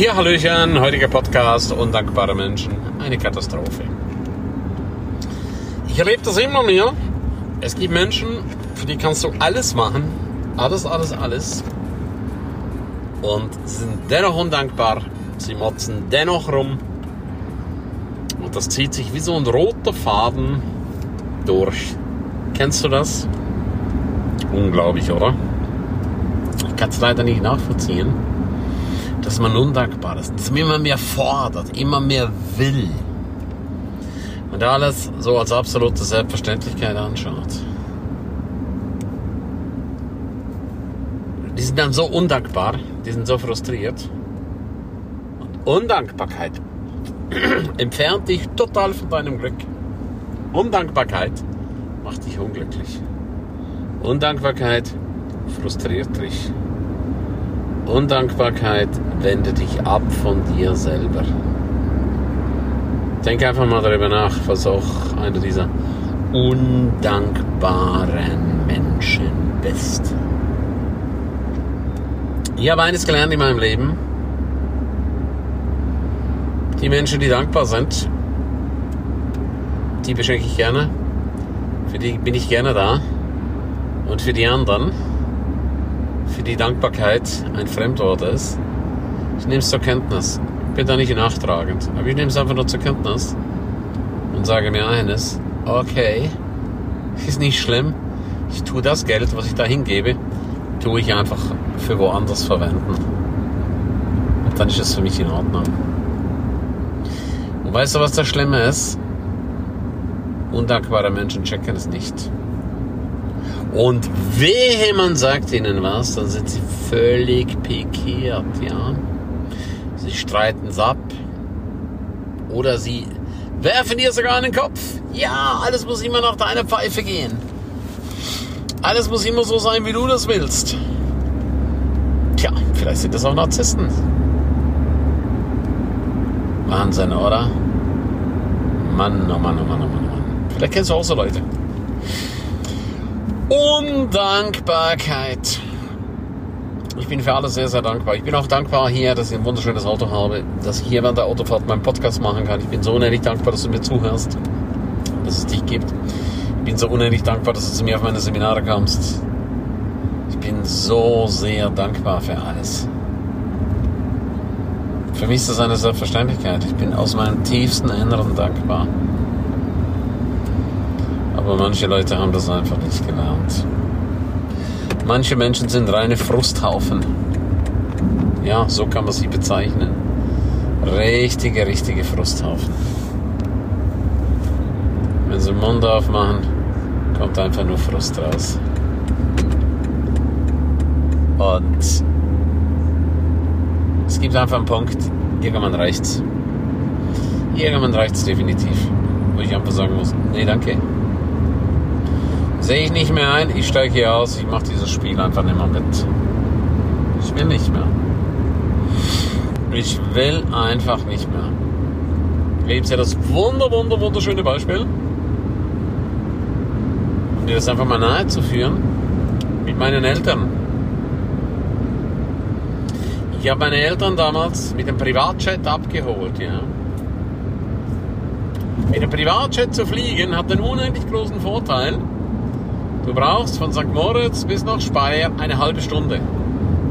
Ja, Hallöchen, heutiger Podcast, undankbare Menschen, eine Katastrophe. Ich erlebe das immer mehr. Es gibt Menschen, für die kannst du alles machen, alles, alles, alles. Und sie sind dennoch undankbar, sie motzen dennoch rum. Und das zieht sich wie so ein roter Faden durch. Kennst du das? Unglaublich, oder? Ich kann es leider nicht nachvollziehen, dass man undankbar ist, dass man immer mehr fordert, immer mehr will. Und alles so als absolute Selbstverständlichkeit anschaut. Die sind dann so undankbar, die sind so frustriert. Und Undankbarkeit entfernt dich total von deinem Glück. Undankbarkeit macht dich unglücklich. Undankbarkeit frustriert dich. Undankbarkeit wendet dich ab von dir selber. Denk einfach mal darüber nach, was auch einer dieser undankbaren Menschen bist. Ich habe eines gelernt in meinem Leben. Die Menschen, die dankbar sind, die beschenke ich gerne. Für die bin ich gerne da. Und für die anderen, für die Dankbarkeit ein Fremdwort ist, ich nehme es zur Kenntnis. Ich bin da nicht nachtragend, aber ich nehme es einfach nur zur Kenntnis und sage mir eines, okay, ist nicht schlimm, ich tue das Geld, was ich da hingebe, tue ich einfach für woanders verwenden. Und dann ist es für mich in Ordnung. Und weißt du, was das Schlimme ist? Undankbare Menschen checken es nicht. Und wehe, man sagt ihnen was, dann sind sie völlig pikiert, ja. Sie streiten es ab. Oder sie werfen dir sogar in den Kopf. Ja, alles muss immer nach deiner Pfeife gehen. Alles muss immer so sein, wie du das willst. Tja, vielleicht sind das auch Narzissten. Wahnsinn, oder? Mann, oh Mann, oh Mann, oh Mann, oh Mann. Vielleicht kennst du auch so Leute. Undankbarkeit. Ich bin für alles sehr, sehr dankbar. Ich bin auch dankbar hier, dass ich ein wunderschönes Auto habe, dass ich hier während der Autofahrt meinen Podcast machen kann. Ich bin so unendlich dankbar, dass du mir zuhörst, dass es dich gibt. Ich bin so unendlich dankbar, dass du zu mir auf meine Seminare kommst. Ich bin so sehr dankbar für alles. Für mich ist das eine Selbstverständlichkeit. Ich bin aus meinem tiefsten Inneren dankbar. Aber manche Leute haben das einfach nicht gelernt. Manche Menschen sind reine Frusthaufen. Ja, so kann man sie bezeichnen. Richtige, richtige Frusthaufen. Wenn sie den Mund aufmachen, kommt einfach nur Frust raus. Und es gibt einfach einen Punkt, irgendwann reicht's. Irgendwann reicht's definitiv. Wo ich einfach sagen muss, nee, danke. Sehe ich nicht mehr ein, ich steige hier aus, ich mache dieses Spiel einfach nicht mehr mit. Ich will nicht mehr. Ich will einfach nicht mehr. Gibt es ja das wunder, wunder, wunderschöne Beispiel, um dir das einfach mal nahe zu führen, mit meinen Eltern. Ich habe meine Eltern damals mit dem Privatjet abgeholt, ja. Mit dem Privatjet zu fliegen hat einen unendlich großen Vorteil. Du brauchst von St. Moritz bis nach Speyer eine halbe Stunde.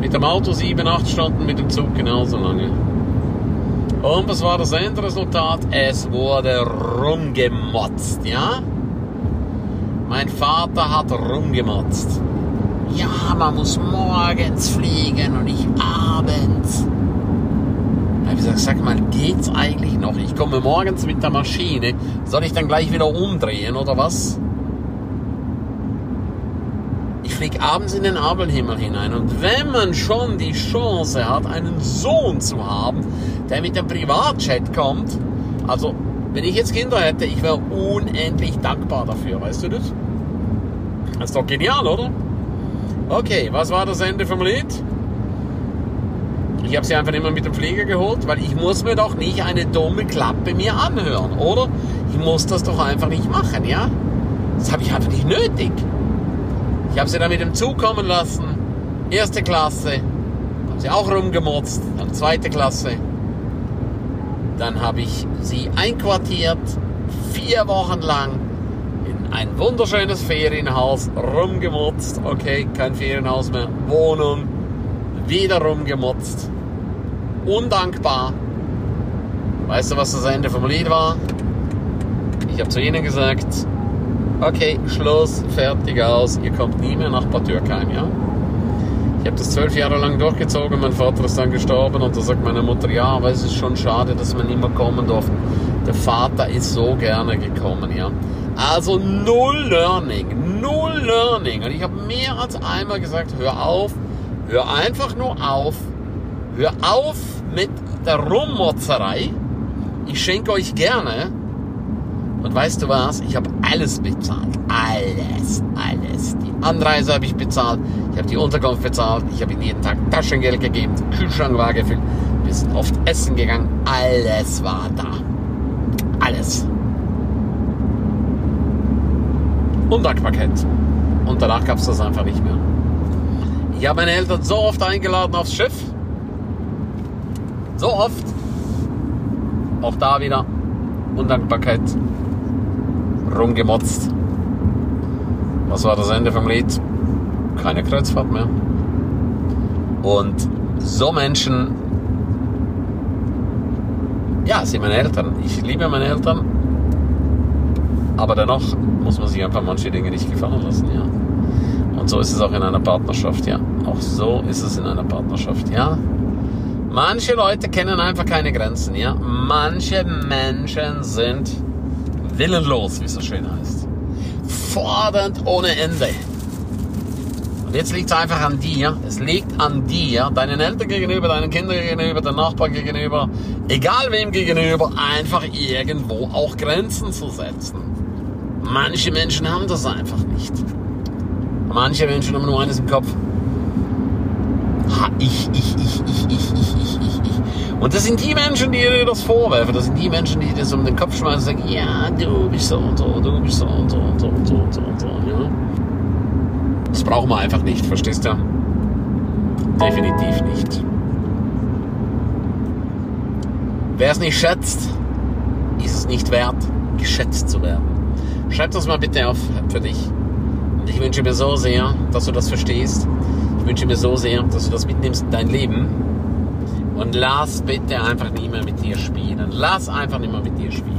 Mit dem Auto sieben, acht Stunden, mit dem Zug genauso lange. Und was war das Endresultat? Es wurde rumgemotzt, ja? Mein Vater hat rumgemotzt. Ja, man muss morgens fliegen und nicht abends. Ich gesagt, sag mal, geht's eigentlich noch? Ich komme morgens mit der Maschine. Soll ich dann gleich wieder umdrehen oder was? Ich fliege abends in den Abendhimmel hinein. Und wenn man schon die Chance hat, einen Sohn zu haben, der mit dem Privatjet kommt, also wenn ich jetzt Kinder hätte, ich wäre unendlich dankbar dafür, weißt du das? Das ist doch genial, oder? Okay, was war das Ende vom Lied? Ich habe sie einfach immer mit dem Flieger geholt, weil ich muss mir doch nicht eine dumme Klappe mir anhören, oder? Ich muss das doch einfach nicht machen, ja? Das habe ich einfach nicht nötig. Ich habe sie dann mit dem Zug kommen lassen, erste Klasse. sie auch rumgemotzt, dann zweite Klasse. Dann habe ich sie einquartiert, vier Wochen lang in ein wunderschönes Ferienhaus rumgemotzt. Okay, kein Ferienhaus mehr, Wohnung, wieder rumgemotzt. Undankbar. Weißt du, was das Ende vom Lied war? Ich habe zu ihnen gesagt, okay, Schluss, fertig aus, ihr kommt nie mehr nach Bad Dürkheim, ja? Ich habe das zwölf Jahre lang durchgezogen, mein Vater ist dann gestorben und da sagt meine Mutter, ja, aber es ist schon schade, dass man mehr kommen durfte. Der Vater ist so gerne gekommen, ja. Also null Learning, null Learning. Und ich habe mehr als einmal gesagt, hör auf, hör einfach nur auf, hör auf mit der Rummotzerei. Ich schenke euch gerne. Und weißt du was? Ich habe alles bezahlt. Alles, alles. Die Anreise habe ich bezahlt. Ich habe die Unterkunft bezahlt. Ich habe ihnen jeden Tag Taschengeld gegeben. Kühlschrank war gefüllt. Wir sind oft essen gegangen. Alles war da. Alles. Undankbarkeit. Und danach gab es das einfach nicht mehr. Ich habe meine Eltern so oft eingeladen aufs Schiff. So oft. Auch da wieder Undankbarkeit. Rumgemotzt. Was war das Ende vom Lied? Keine Kreuzfahrt mehr. Und so Menschen, ja, sind meine Eltern. Ich liebe meine Eltern. Aber dennoch muss man sich einfach manche Dinge nicht gefallen lassen, ja. Und so ist es auch in einer Partnerschaft, ja. Auch so ist es in einer Partnerschaft, ja. Manche Leute kennen einfach keine Grenzen, ja. Manche Menschen sind willenlos, wie es so schön heißt. Fordernd ohne Ende. Und jetzt liegt es einfach an dir. Es liegt an dir, deinen Eltern gegenüber, deinen Kindern gegenüber, den Nachbarn gegenüber, egal wem gegenüber, einfach irgendwo auch Grenzen zu setzen. Manche Menschen haben das einfach nicht. Manche Menschen haben nur eines im Kopf. Ha, ich, ich, ich, ich, ich, ich, ich, ich. Und das sind die Menschen, die dir das vorwerfen. Das sind die Menschen, die dir so um den Kopf schmeißen und sagen, ja, du bist so und so, du bist so und so und so und so und so und so. Ja? Das brauchen wir einfach nicht, verstehst du? Definitiv nicht. Wer es nicht schätzt, ist es nicht wert, geschätzt zu werden. Schreib das mal bitte auf für dich. Und ich wünsche mir so sehr, dass du das verstehst. Ich wünsche mir so sehr, dass du das mitnimmst in dein Leben. Und lass bitte einfach nicht mehr mit dir spielen. Lass einfach nicht mehr mit dir spielen.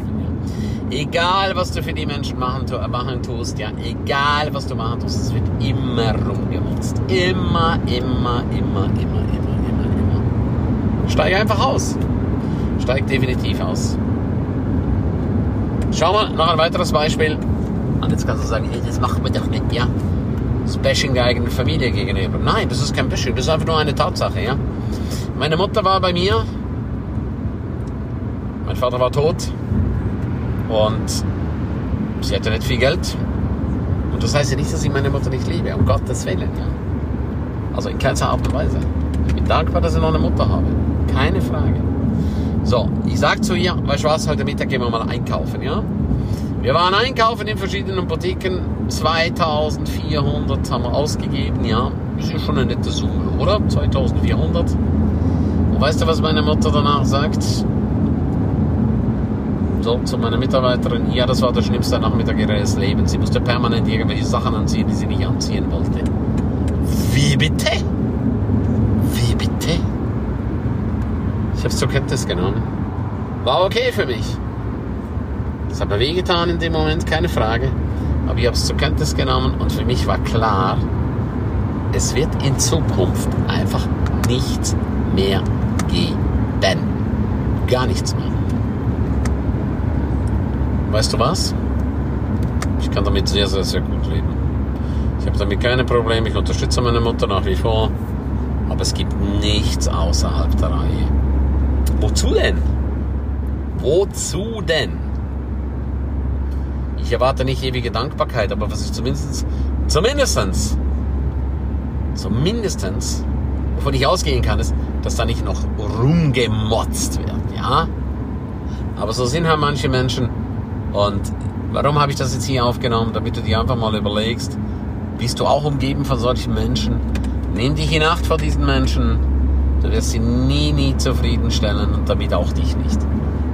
Ja. Egal, was du für die Menschen machen, machen tust, ja, egal, was du machen tust, es wird immer rumgemutzt. Immer, immer, immer, immer, immer, immer, immer. Steig einfach aus. Steig definitiv aus. Schau mal, noch ein weiteres Beispiel. Und jetzt kannst du sagen, hey, das macht man doch nicht, ja. Das Bashing der eigenen Familie gegenüber. Nein, das ist kein Bashing, das ist einfach nur eine Tatsache, ja. Meine Mutter war bei mir. Mein Vater war tot. Und sie hatte nicht viel Geld. Und das heißt ja nicht, dass ich meine Mutter nicht liebe, um Gottes Willen, ja. Also in keiner Art und Weise. Ich bin dankbar, dass ich noch eine Mutter habe. Keine Frage. So, ich sag zu ihr, weißt du was, heute Mittag gehen wir mal einkaufen, ja? Wir waren einkaufen in verschiedenen Boutiquen, 2400 haben wir ausgegeben, ja? Das ist schon eine nette Summe, oder? 2400. Weißt du, was meine Mutter danach sagt? So, zu meiner Mitarbeiterin, ja, das war der schlimmste Nachmittag ihres Lebens. Sie musste permanent irgendwelche Sachen anziehen, die sie nicht anziehen wollte. Wie bitte? Wie bitte? Ich habe es zur Kenntnis genommen. War okay für mich. Es hat mir wehgetan in dem Moment, keine Frage. Aber ich habe es zur Kenntnis genommen und für mich war klar, es wird in Zukunft einfach nichts mehr geben. Gar nichts mehr. Weißt du was? Ich kann damit sehr, sehr, sehr gut leben. Ich habe damit keine Probleme. Ich unterstütze meine Mutter nach wie vor. Aber es gibt nichts außerhalb der Reihe. Wozu denn? Wozu denn? Ich erwarte nicht ewige Dankbarkeit, aber was ich zumindest, zumindestens, zumindestens, wovon ich ausgehen kann, ist, dass da nicht noch rumgemotzt wird, ja? Aber so sind halt manche Menschen. Und warum habe ich das jetzt hier aufgenommen? Damit du dir einfach mal überlegst, bist du auch umgeben von solchen Menschen? Nimm dich in Acht vor diesen Menschen Du wirst sie nie, nie zufriedenstellen und damit auch dich nicht.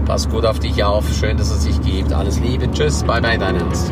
Pass gut auf dich auf. Schön, dass es sich gibt. Alles Liebe. Tschüss. Bye, bye, dein Ernst.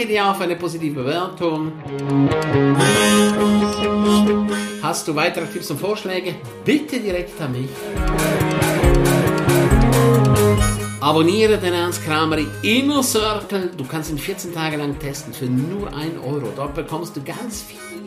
Danke dir auch für eine positive Bewertung. Hast du weitere Tipps und Vorschläge? Bitte direkt an mich. Abonniere den Ernst Kramer Inner Circle. Du kannst ihn 14 Tage lang testen für nur 1 Euro. Dort bekommst du ganz